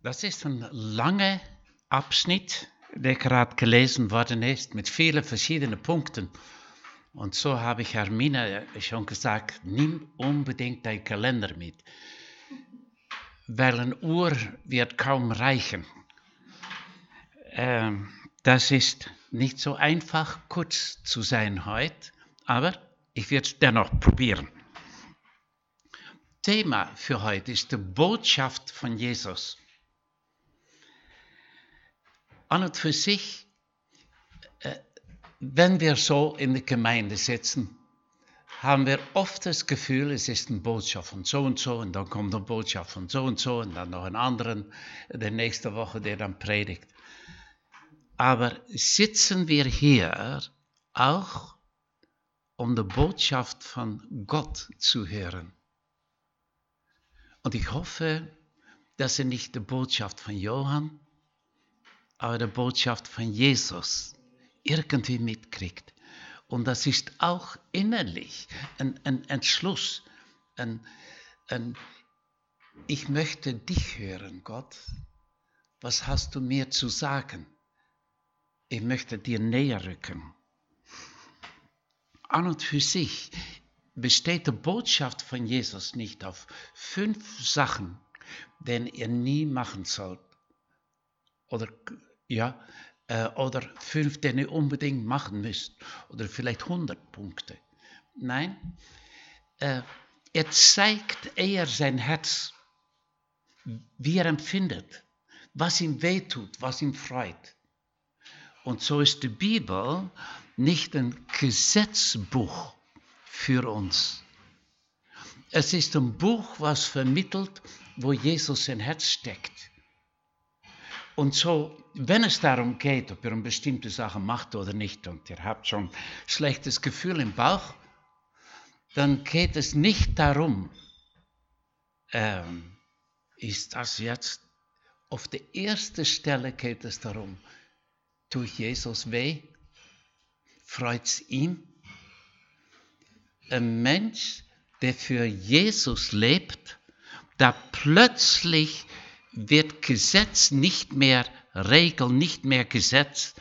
Das ist ein langer Abschnitt, der gerade gelesen worden ist, mit vielen verschiedenen Punkten. Und so habe ich Hermine schon gesagt, nimm unbedingt deinen Kalender mit. Weil eine Uhr wird kaum reichen. Ähm, das ist nicht so einfach, kurz zu sein heute, aber ich werde es dennoch probieren. Thema für heute ist die Botschaft von Jesus. An und für sich, äh, wenn wir so in der Gemeinde sitzen, haben wir oft das Gefühl, es ist eine Botschaft von so und so und dann kommt eine Botschaft von so und so und dann noch einen anderen der nächste Woche, der dann predigt. Aber sitzen wir hier auch, um die Botschaft von Gott zu hören? Und ich hoffe, dass er nicht die Botschaft von Johann, aber die Botschaft von Jesus irgendwie mitkriegt. Und das ist auch innerlich ein, ein Entschluss, ein, ein, ich möchte dich hören, Gott. Was hast du mir zu sagen? Ich möchte dir näher rücken. An und für sich besteht die Botschaft von Jesus nicht auf fünf Sachen, die ihr nie machen sollt. Oder, ja, äh, oder fünf, die ihr unbedingt machen müsst. Oder vielleicht hundert Punkte. Nein, äh, er zeigt eher sein Herz, wie er empfindet, was ihm wehtut, was ihm freut. Und so ist die Bibel nicht ein Gesetzbuch, für uns. Es ist ein Buch, was vermittelt, wo Jesus sein Herz steckt. Und so, wenn es darum geht, ob ihr eine bestimmte Sache macht oder nicht, und ihr habt schon ein schlechtes Gefühl im Bauch, dann geht es nicht darum, ähm, ist das jetzt, auf der ersten Stelle geht es darum, tut Jesus weh? Freut es ihm? ein Mensch, der für Jesus lebt, da plötzlich wird Gesetz nicht mehr Regel, nicht mehr Gesetz.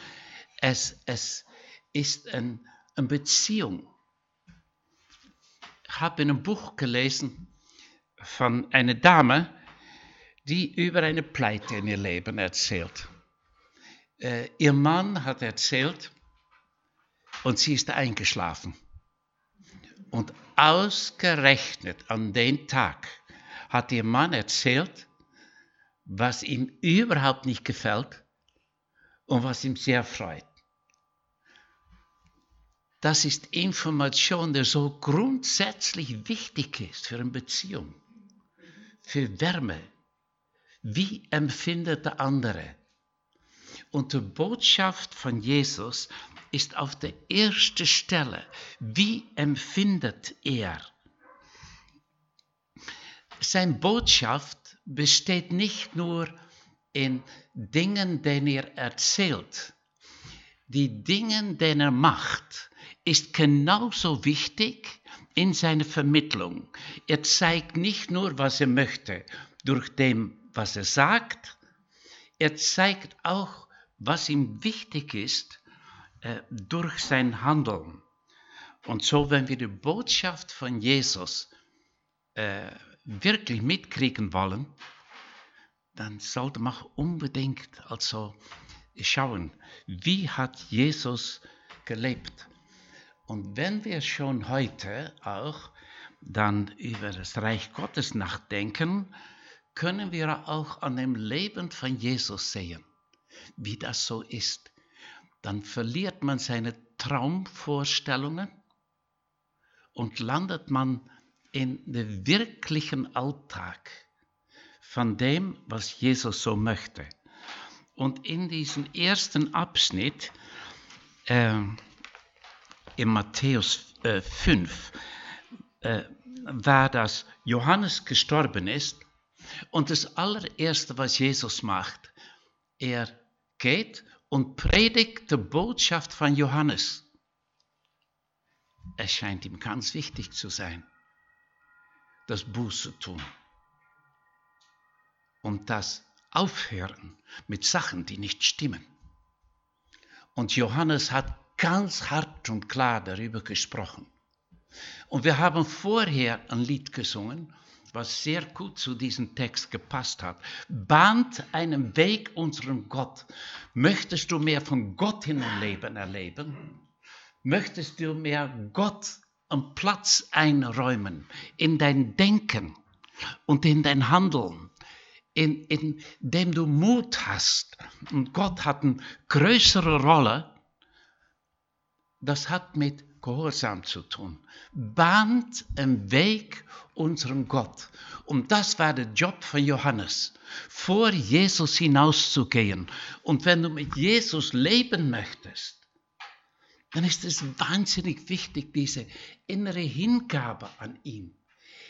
Es, es ist ein, eine Beziehung. Ich habe in einem Buch gelesen von einer Dame, die über eine Pleite in ihr Leben erzählt. Äh, ihr Mann hat erzählt und sie ist eingeschlafen. Und ausgerechnet an den Tag hat ihr Mann erzählt, was ihm überhaupt nicht gefällt und was ihm sehr freut. Das ist Information, die so grundsätzlich wichtig ist für eine Beziehung, für Wärme. Wie empfindet der andere? Und die Botschaft von Jesus ist auf der ersten Stelle. Wie empfindet er? Seine Botschaft besteht nicht nur in Dingen, die er erzählt. Die Dinge, die er macht, ist genauso wichtig in seiner Vermittlung. Er zeigt nicht nur, was er möchte, durch dem, was er sagt, er zeigt auch, was ihm wichtig ist äh, durch sein Handeln. Und so, wenn wir die Botschaft von Jesus äh, wirklich mitkriegen wollen, dann sollte man unbedingt also schauen, wie hat Jesus gelebt. Und wenn wir schon heute auch dann über das Reich Gottes nachdenken, können wir auch an dem Leben von Jesus sehen, wie das so ist dann verliert man seine Traumvorstellungen und landet man in den wirklichen Alltag von dem, was Jesus so möchte. Und in diesem ersten Abschnitt äh, in Matthäus äh, 5 äh, war das Johannes gestorben ist und das allererste, was Jesus macht, er geht und predigt die Botschaft von Johannes. Es scheint ihm ganz wichtig zu sein, das Buße tun und das aufhören mit Sachen, die nicht stimmen. Und Johannes hat ganz hart und klar darüber gesprochen. Und wir haben vorher ein Lied gesungen, was sehr gut zu diesem Text gepasst hat. Bahnt einen Weg unserem Gott. Möchtest du mehr von Gott in dein Leben erleben? Möchtest du mehr Gott einen Platz einräumen in dein Denken und in dein Handeln? In, in dem du Mut hast. Und Gott hat eine größere Rolle. Das hat mit Gehorsam zu tun. Bahnt einen Weg unserem Gott. Und das war der Job von Johannes, vor Jesus hinauszugehen. Und wenn du mit Jesus leben möchtest, dann ist es wahnsinnig wichtig, diese innere Hingabe an ihn.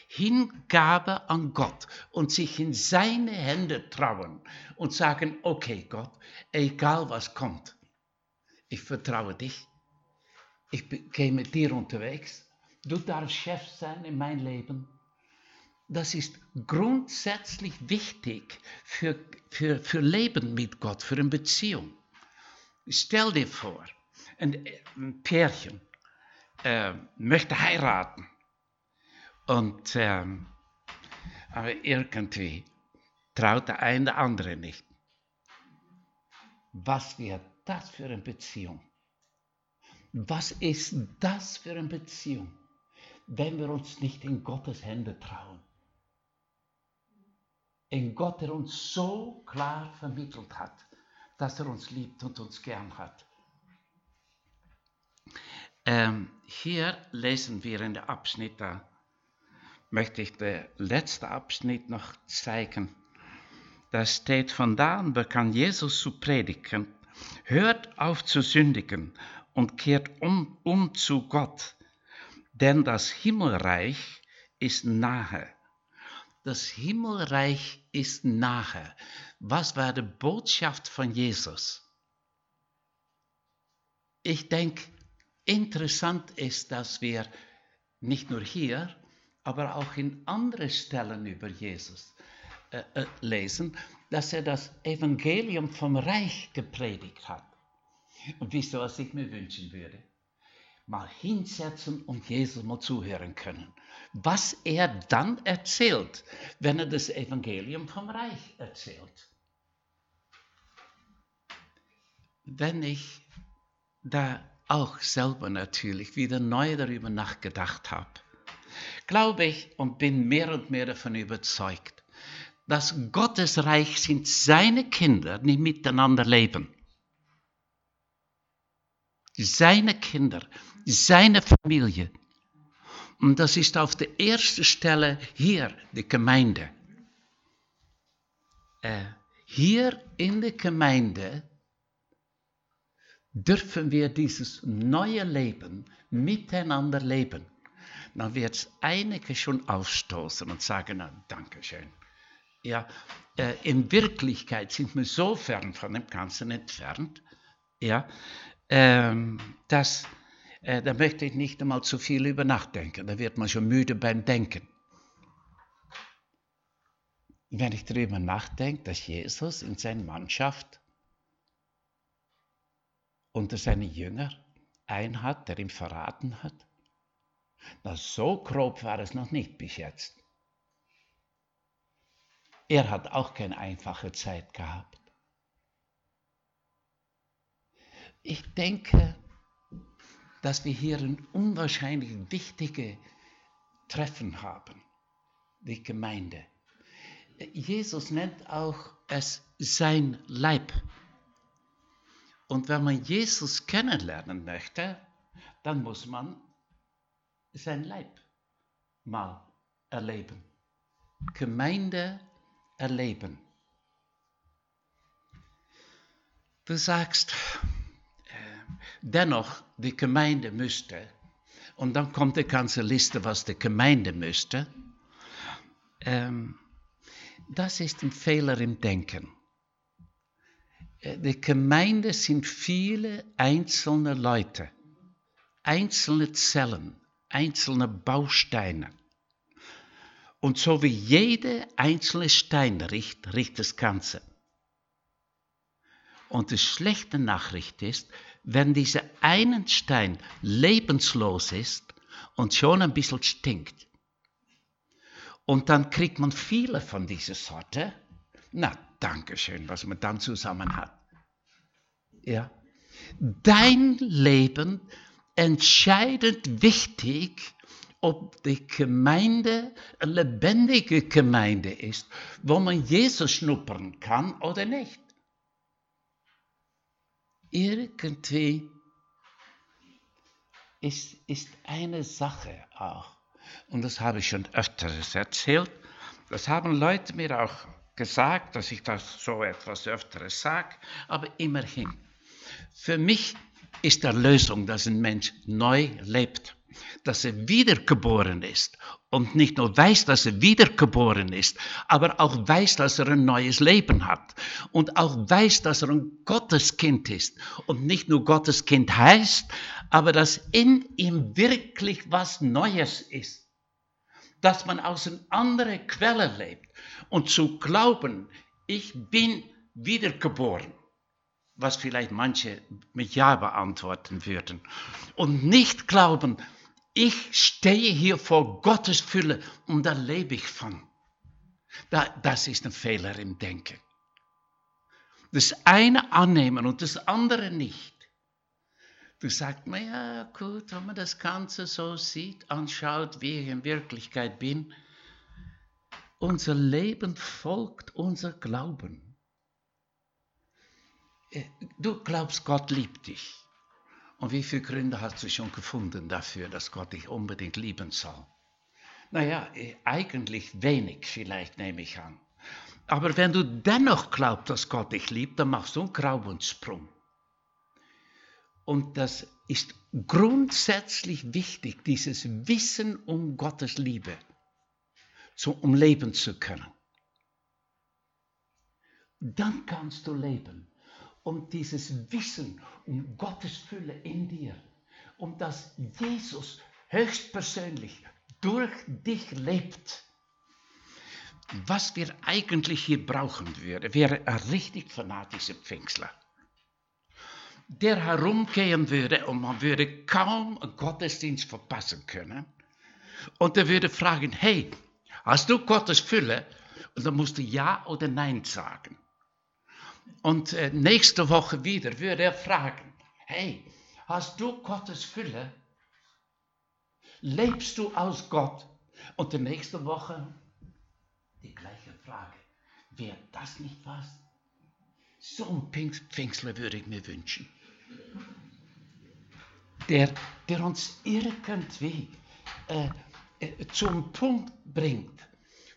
Hingabe an Gott und sich in seine Hände trauen und sagen, okay Gott, egal was kommt, ich vertraue dich ich gehe mit dir unterwegs. Du darfst Chef sein in mein Leben. Das ist grundsätzlich wichtig für, für, für Leben mit Gott, für eine Beziehung. Stell dir vor, ein, ein Pärchen äh, möchte heiraten und äh, aber irgendwie traut der eine der andere nicht. Was wäre das für eine Beziehung? Was ist das für eine Beziehung, wenn wir uns nicht in Gottes Hände trauen? In Gott, der uns so klar vermittelt hat, dass er uns liebt und uns gern hat. Ähm, hier lesen wir in der Abschnitt, da möchte ich den letzten Abschnitt noch zeigen. Da steht, von da an begann Jesus zu predigen, hört auf zu sündigen und kehrt um, um zu Gott, denn das Himmelreich ist nahe. Das Himmelreich ist nahe. Was war die Botschaft von Jesus? Ich denke, interessant ist, dass wir nicht nur hier, aber auch in anderen Stellen über Jesus äh, äh, lesen, dass er das Evangelium vom Reich gepredigt hat. Und wisst ihr, was ich mir wünschen würde? Mal hinsetzen und Jesus mal zuhören können. Was er dann erzählt, wenn er das Evangelium vom Reich erzählt. Wenn ich da auch selber natürlich wieder neu darüber nachgedacht habe, glaube ich und bin mehr und mehr davon überzeugt, dass Gottes Reich sind seine Kinder, die miteinander leben seine Kinder, seine Familie. Und das ist auf der ersten Stelle hier die Gemeinde. Äh, hier in der Gemeinde dürfen wir dieses neue Leben miteinander leben. Dann wird es einige schon aufstoßen und sagen, na, Dankeschön. Ja, äh, in Wirklichkeit sind wir so fern von dem Ganzen entfernt, ja, ähm, das, äh, da möchte ich nicht einmal zu viel über nachdenken. Da wird man schon müde beim Denken. Wenn ich darüber nachdenke, dass Jesus in seiner Mannschaft unter seine Jünger einen hat, der ihn verraten hat, na, so grob war es noch nicht bis jetzt. Er hat auch keine einfache Zeit gehabt. Ich denke, dass wir hier ein unwahrscheinlich wichtiges Treffen haben, die Gemeinde. Jesus nennt auch es sein Leib. Und wenn man Jesus kennenlernen möchte, dann muss man sein Leib mal erleben. Gemeinde erleben. Du sagst, dennoch die Gemeinde müsste, und dann kommt die ganze Liste, was die Gemeinde müsste, ähm, das ist ein Fehler im Denken. Äh, die Gemeinde sind viele einzelne Leute, einzelne Zellen, einzelne Bausteine. Und so wie jede einzelne Stein riecht, riecht das Ganze. Und die schlechte Nachricht ist, wenn dieser einen Stein lebenslos ist und schon ein bisschen stinkt, und dann kriegt man viele von dieser Sorte, na, danke schön, was man dann zusammen hat. Ja. Dein Leben entscheidend wichtig, ob die Gemeinde eine lebendige Gemeinde ist, wo man Jesus schnuppern kann oder nicht. Irgendwie ist, ist eine Sache auch, und das habe ich schon öfters erzählt, das haben Leute mir auch gesagt, dass ich das so etwas öfters sage, aber immerhin. Für mich ist Erlösung, dass ein Mensch neu lebt, dass er wiedergeboren ist und nicht nur weiß, dass er wiedergeboren ist, aber auch weiß, dass er ein neues Leben hat und auch weiß, dass er ein Gotteskind ist und nicht nur Gotteskind heißt, aber dass in ihm wirklich was Neues ist, dass man aus einer anderen Quelle lebt und zu glauben, ich bin wiedergeboren was vielleicht manche mit Ja beantworten würden. Und nicht glauben, ich stehe hier vor Gottes Fülle und da lebe ich von. das ist ein Fehler im Denken. Das eine annehmen und das andere nicht. Du sagst, na ja, gut, wenn man das Ganze so sieht, anschaut, wie ich in Wirklichkeit bin, unser Leben folgt unser Glauben. Äh, du glaubst, Gott liebt dich. Und wie viele Gründe hast du schon gefunden dafür, dass Gott dich unbedingt lieben soll? Naja, äh, eigentlich wenig vielleicht, nehme ich an. Aber wenn du dennoch glaubst, dass Gott dich liebt, dann machst du einen Glaubenssprung. Und das ist grundsätzlich wichtig, dieses Wissen um Gottes Liebe, um leben zu können. Dann kannst du leben um dieses Wissen um Gottes Fülle in dir, um dass Jesus höchstpersönlich durch dich lebt. Was wir eigentlich hier brauchen würden, wäre ein richtig fanatischer Pfingstler, der herumgehen würde und man würde kaum einen Gottesdienst verpassen können. Und er würde fragen, hey, hast du Gottes Fülle? Und dann musst du Ja oder Nein sagen. Und äh, nächste Woche wieder würde er fragen, hey, hast du Gottes Fülle? Lebst du aus Gott? Und die nächste Woche die gleiche Frage. Wäre das nicht was? So ein Pfingstler würde ich mir wünschen. Der, der uns irgendwie äh, zum Punkt bringt,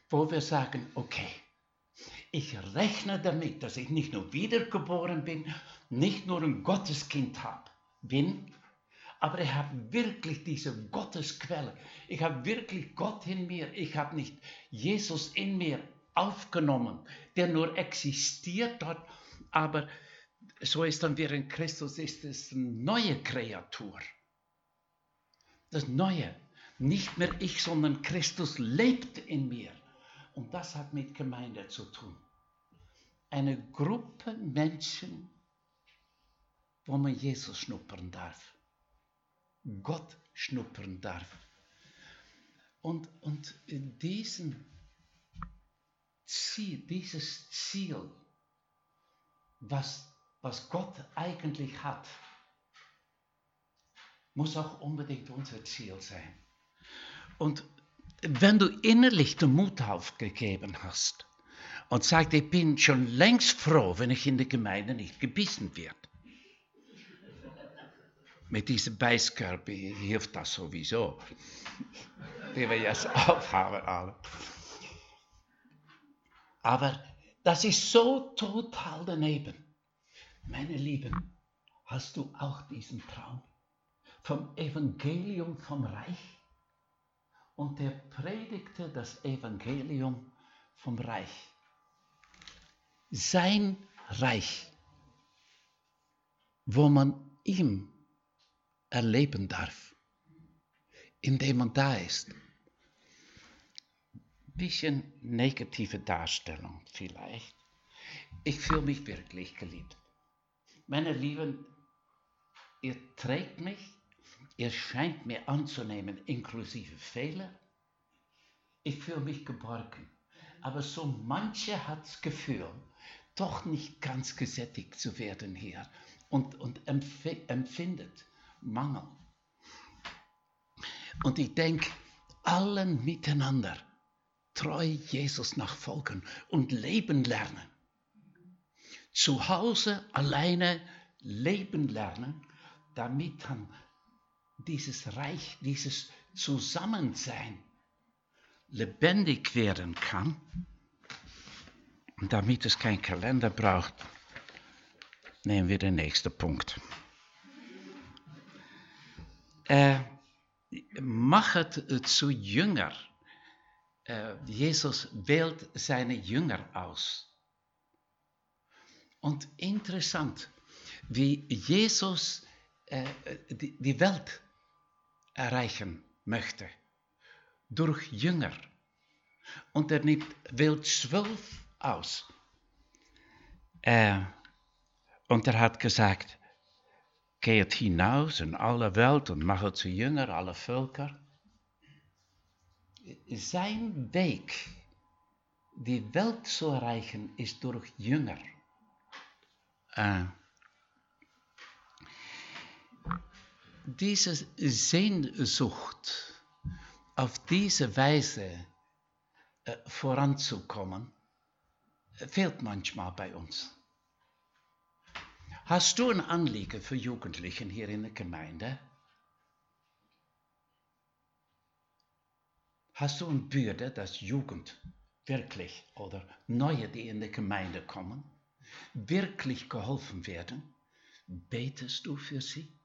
wo wir sagen, okay, ich rechne damit, dass ich nicht nur wiedergeboren bin, nicht nur ein Gotteskind hab, bin, aber ich habe wirklich diese Gottesquelle. Ich habe wirklich Gott in mir. Ich habe nicht Jesus in mir aufgenommen, der nur existiert dort, aber so ist dann wir in Christus, ist es eine neue Kreatur. Das Neue. Nicht mehr ich, sondern Christus lebt in mir. Und das hat mit Gemeinde zu tun. Eine Gruppe Menschen, wo man Jesus schnuppern darf. Gott schnuppern darf. Und, und diesen Ziel, dieses Ziel, was, was Gott eigentlich hat, muss auch unbedingt unser Ziel sein. Und wenn du innerlich den Mut aufgegeben hast und sagst, ich bin schon längst froh, wenn ich in der Gemeinde nicht gebissen werde. Mit diesem Beißkörper hilft das sowieso, die wir jetzt aufhaben alle. Aber das ist so total daneben. Meine Lieben, hast du auch diesen Traum vom Evangelium vom Reich? Und er predigte das Evangelium vom Reich. Sein Reich, wo man ihm erleben darf, indem man da ist. Bisschen negative Darstellung vielleicht. Ich fühle mich wirklich geliebt. Meine Lieben, ihr trägt mich, ihr scheint mir anzunehmen, inklusive Fehler. Ich fühle mich geborgen. Aber so manche hat das Gefühl, doch nicht ganz gesättigt zu werden hier und, und empfindet Mangel. Und ich denke, allen miteinander treu Jesus nachfolgen und leben lernen. Zu Hause alleine leben lernen, damit dann dieses Reich, dieses Zusammensein lebendig werden kann damit es kein Kalender braucht, nehmen wir den nächsten Punkt. Äh, machet zu Jünger. Äh, Jesus wählt seine Jünger aus. Und interessant, wie Jesus äh, die, die Welt erreichen möchte. Durch Jünger. Und er nimmt, wählt zwölf aus. Äh, und er hat gesagt, geht hinaus in alle Welt und macht zu Jünger alle Völker. Sein Weg, die Welt zu erreichen, ist durch Jünger. Äh, diese Sehnsucht, auf diese Weise äh, voranzukommen, fehlt manchmal bei uns. Hast du ein Anliegen für Jugendlichen hier in der Gemeinde? Hast du eine Bürde, dass Jugend wirklich oder Neue, die in der Gemeinde kommen, wirklich geholfen werden? Betest du für sie?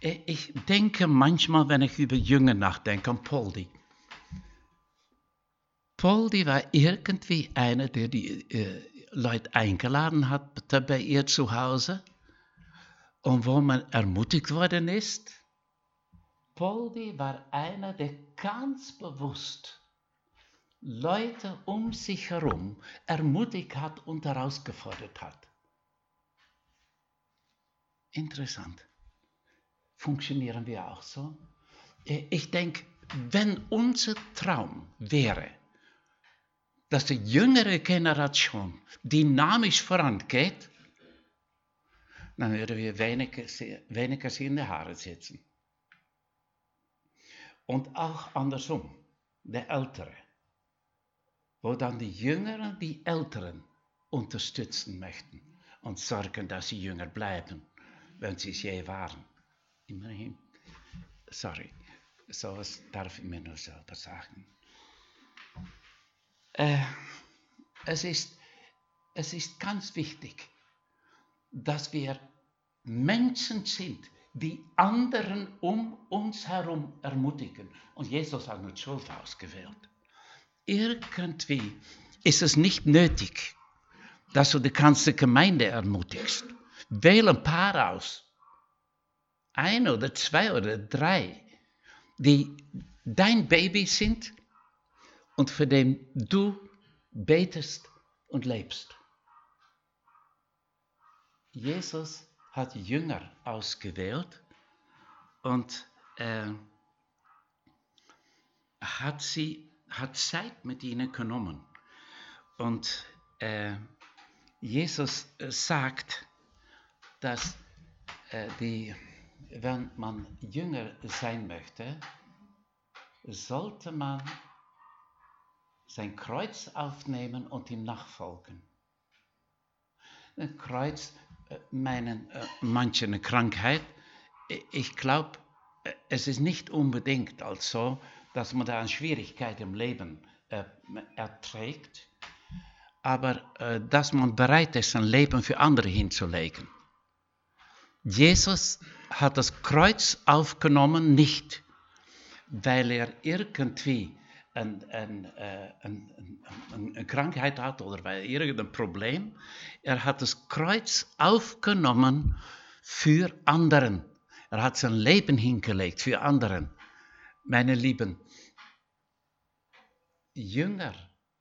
Ich denke manchmal, wenn ich über Jünger nachdenke, an Poldi. Poldi war irgendwie einer, der die äh, Leute eingeladen hat bei ihr zu Hause und wo man ermutigt worden ist. Poldi war einer, der ganz bewusst Leute um sich herum ermutigt hat und herausgefordert hat. Interessant. Funktionieren wir auch so? Ich denke, wenn unser Traum wäre, dass die jüngere Generation dynamisch vorangeht, dann würden wir weniger, weniger in die Haare sitzen. Und auch andersrum, der Ältere, wo dann die Jüngeren die Älteren unterstützen möchten und sorgen, dass sie jünger bleiben, wenn sie es je waren. Immerhin, sorry, sowas darf ich mir nur selber sagen. Äh, es, ist, es ist ganz wichtig, dass wir Menschen sind, die anderen um uns herum ermutigen. Und Jesus hat nur zwölf ausgewählt. Irgendwie ist es nicht nötig, dass du die ganze Gemeinde ermutigst. Wähl ein paar aus. Ein oder zwei oder drei, die dein Baby sind und für den du betest und lebst. Jesus hat Jünger ausgewählt und äh, hat, sie, hat Zeit mit ihnen genommen. Und äh, Jesus sagt, dass äh, die, wenn man Jünger sein möchte, sollte man sein Kreuz aufnehmen und ihm nachfolgen. Ein Kreuz äh, meinen äh, manche eine Krankheit. Ich glaube, äh, es ist nicht unbedingt als so, dass man da eine Schwierigkeit im Leben äh, erträgt, aber äh, dass man bereit ist, sein Leben für andere hinzulegen. Jesus hat das Kreuz aufgenommen nicht, weil er irgendwie een, een, een, een, Krankheit irgendein Problem. Er hat das Kreuz aufgenommen für anderen. Er hat sein Leben hingelegt für anderen. Meine Lieben, Jünger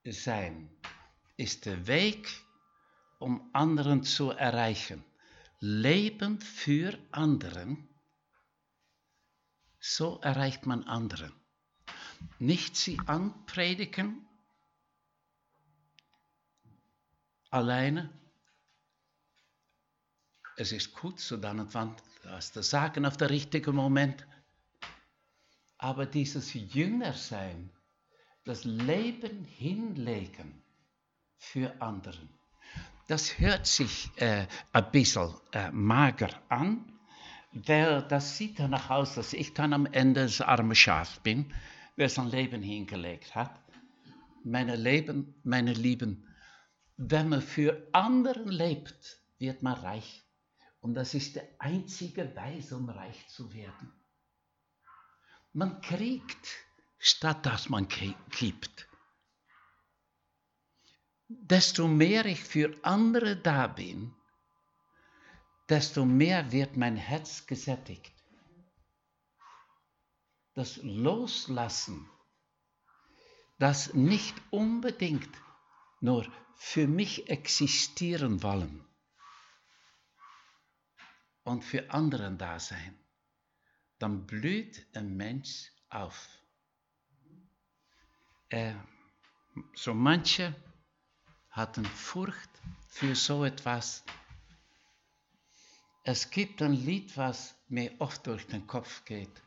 sein ist der Weg, um anderen zu erreichen. Leben für anderen, so erreicht man anderen. Nicht sie anpredigen, alleine. Es ist gut, so dann und wann das zu sagen auf der richtigen Moment. Aber dieses Jüngersein, das Leben hinlegen für anderen, das hört sich äh, ein bisschen äh, mager an, weil das sieht danach aus, dass ich dann am Ende das arme Schaf bin, wer sein Leben hingelegt hat. Meine, Leben, meine Lieben, wenn man für anderen lebt, wird man reich. Und das ist der einzige Weise, um reich zu werden. Man kriegt, statt dass man gibt. Desto mehr ich für andere da bin, desto mehr wird mein Herz gesättigt. Das Loslassen, das nicht unbedingt nur für mich existieren wollen und für anderen da sein, dann blüht ein Mensch auf. Äh, so manche hatten Furcht für so etwas. Es gibt ein Lied, was mir oft durch den Kopf geht.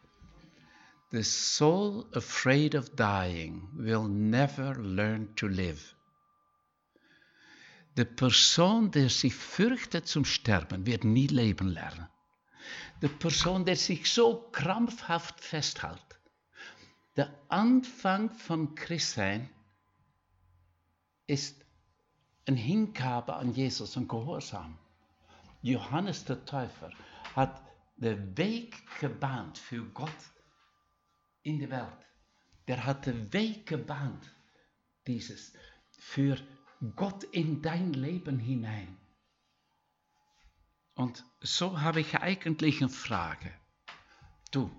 The soul afraid of dying will never learn to live. Die Person, die sich fürchtet zum Sterben, wird nie leben lernen. Die Person, die sich so krampfhaft festhält. Der Anfang vom Christsein ist ein Hingabe an Jesus und Gehorsam. Johannes der Täufer hat den Weg gebahnt für Gott in die Welt. Der hat den Weg gebahnt, dieses, für Gott in dein Leben hinein. Und so habe ich eigentlich eine Frage. Du,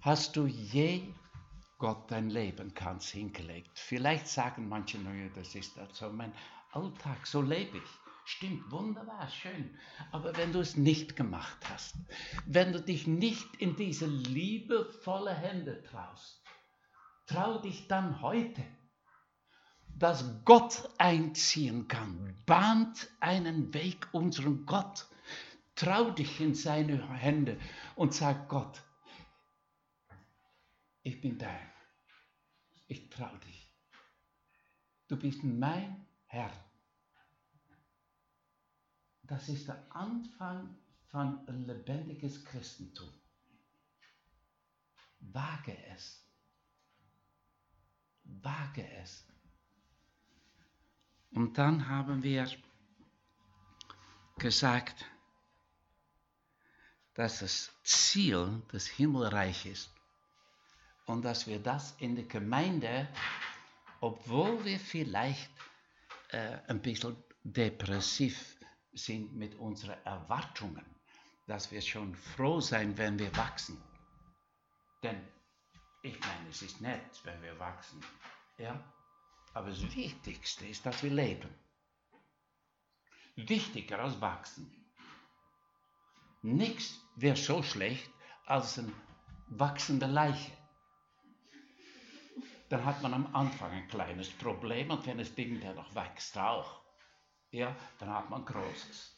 hast du je Gott dein Leben ganz hingelegt? Vielleicht sagen manche, naja, das ist so mein Alltag, so lebe ich. Stimmt, wunderbar, schön. Aber wenn du es nicht gemacht hast, wenn du dich nicht in diese liebevolle Hände traust, trau dich dann heute dass Gott einziehen kann. Bahnt einen Weg unserem Gott. Trau dich in seine Hände und sag Gott, ich bin dein. Ich trau dich. Du bist mein Herr. Das ist der Anfang von ein lebendiges Christentum. Wage es. Wage es. Und dann haben wir gesagt, dass das Ziel des Himmelreich ist und dass wir das in der Gemeinde, obwohl wir vielleicht äh, ein bisschen depressiv sind mit unseren Erwartungen, dass wir schon froh sein, wenn wir wachsen. Denn ich meine, es ist nett, wenn wir wachsen. Ja? Aber das Wichtigste ist, dass wir leben. Wichtiger als wachsen. Nichts wäre so schlecht als eine wachsende Leiche. Dann hat man am Anfang ein kleines Problem und wenn das Ding dann noch wächst auch, ja, dann hat man großes.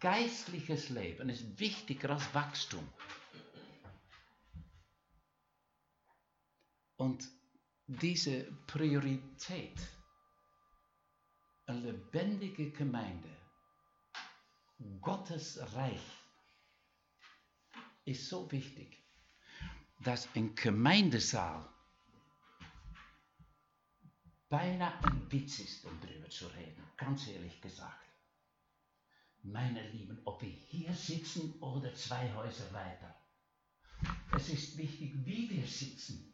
Geistliches Leben ist wichtiger als Wachstum. Und diese Priorität, eine lebendige Gemeinde, Gottes Reich, ist so wichtig, dass ein Gemeindesaal beinahe ein Witz ist, um darüber zu reden, ganz ehrlich gesagt. Meine Lieben, ob wir hier sitzen oder zwei Häuser weiter, es ist wichtig, wie wir sitzen.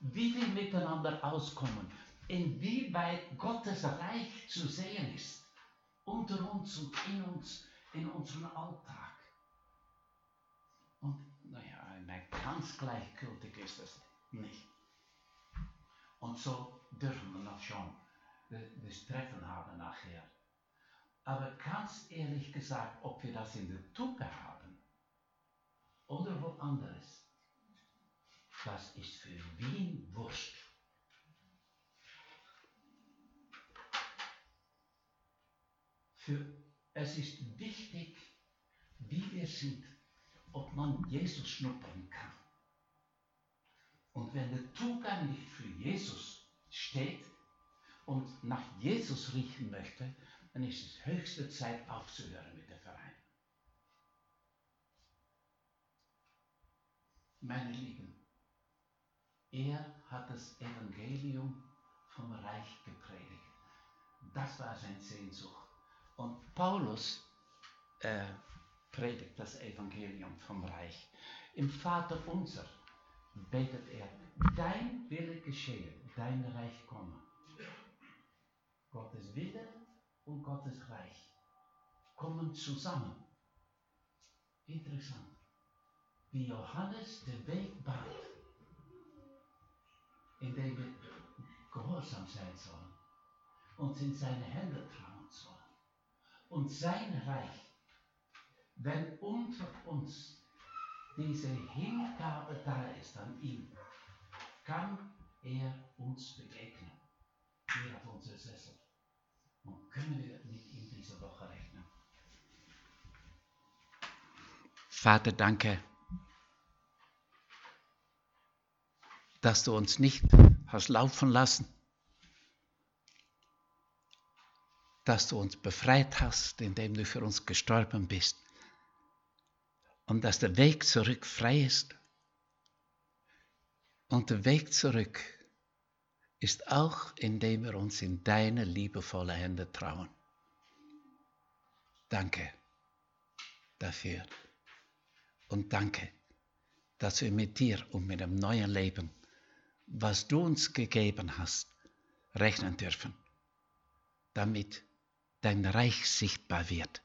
Wie wir miteinander auskommen, inwieweit Gottes Reich zu sehen ist, unter uns und in uns, in unserem Alltag. Und naja, ganz gleichgültig ist es nicht. Und so dürfen wir noch schon das Treffen haben nachher. Aber ganz ehrlich gesagt, ob wir das in der Tube haben oder woanders, das ist für Wien Wurscht. Für, es ist wichtig, wie wir sind, ob man Jesus schnuppern kann. Und wenn der Zugang nicht für Jesus steht und nach Jesus riechen möchte, dann ist es höchste Zeit aufzuhören mit der Verein. Meine Lieben, er hat das Evangelium vom Reich gepredigt. Das war seine Sehnsucht. Und Paulus äh, predigt das Evangelium vom Reich. Im Vater unser betet er, dein Wille geschehe, dein Reich komme. Gottes Wille und Gottes Reich kommen zusammen. Interessant. Wie Johannes den Weg bahnt, indem wir gehorsam sein sollen, uns in seine Hände trauen sollen. Und sein Reich, wenn unter uns diese Hingabe da ist an ihn, kann er uns begegnen. Hier auf unser Sessel. Und können wir mit ihm diese Woche rechnen. Vater, danke, dass du uns nicht hast laufen lassen, dass du uns befreit hast, indem du für uns gestorben bist und dass der Weg zurück frei ist. Und der Weg zurück ist auch, indem wir uns in deine liebevolle Hände trauen. Danke dafür. Und danke, dass wir mit dir und mit dem neuen Leben, was du uns gegeben hast, rechnen dürfen, damit dein Reich sichtbar wird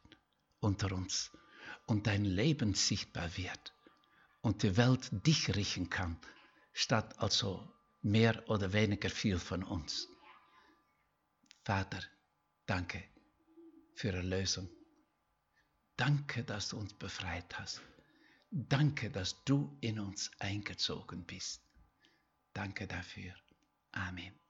unter uns und dein Leben sichtbar wird und die Welt dich riechen kann, statt also mehr oder weniger viel von uns. Vater, danke für Erlösung. Danke, dass du uns befreit hast. Danke, dass du in uns eingezogen bist. Danke dafür. Amen.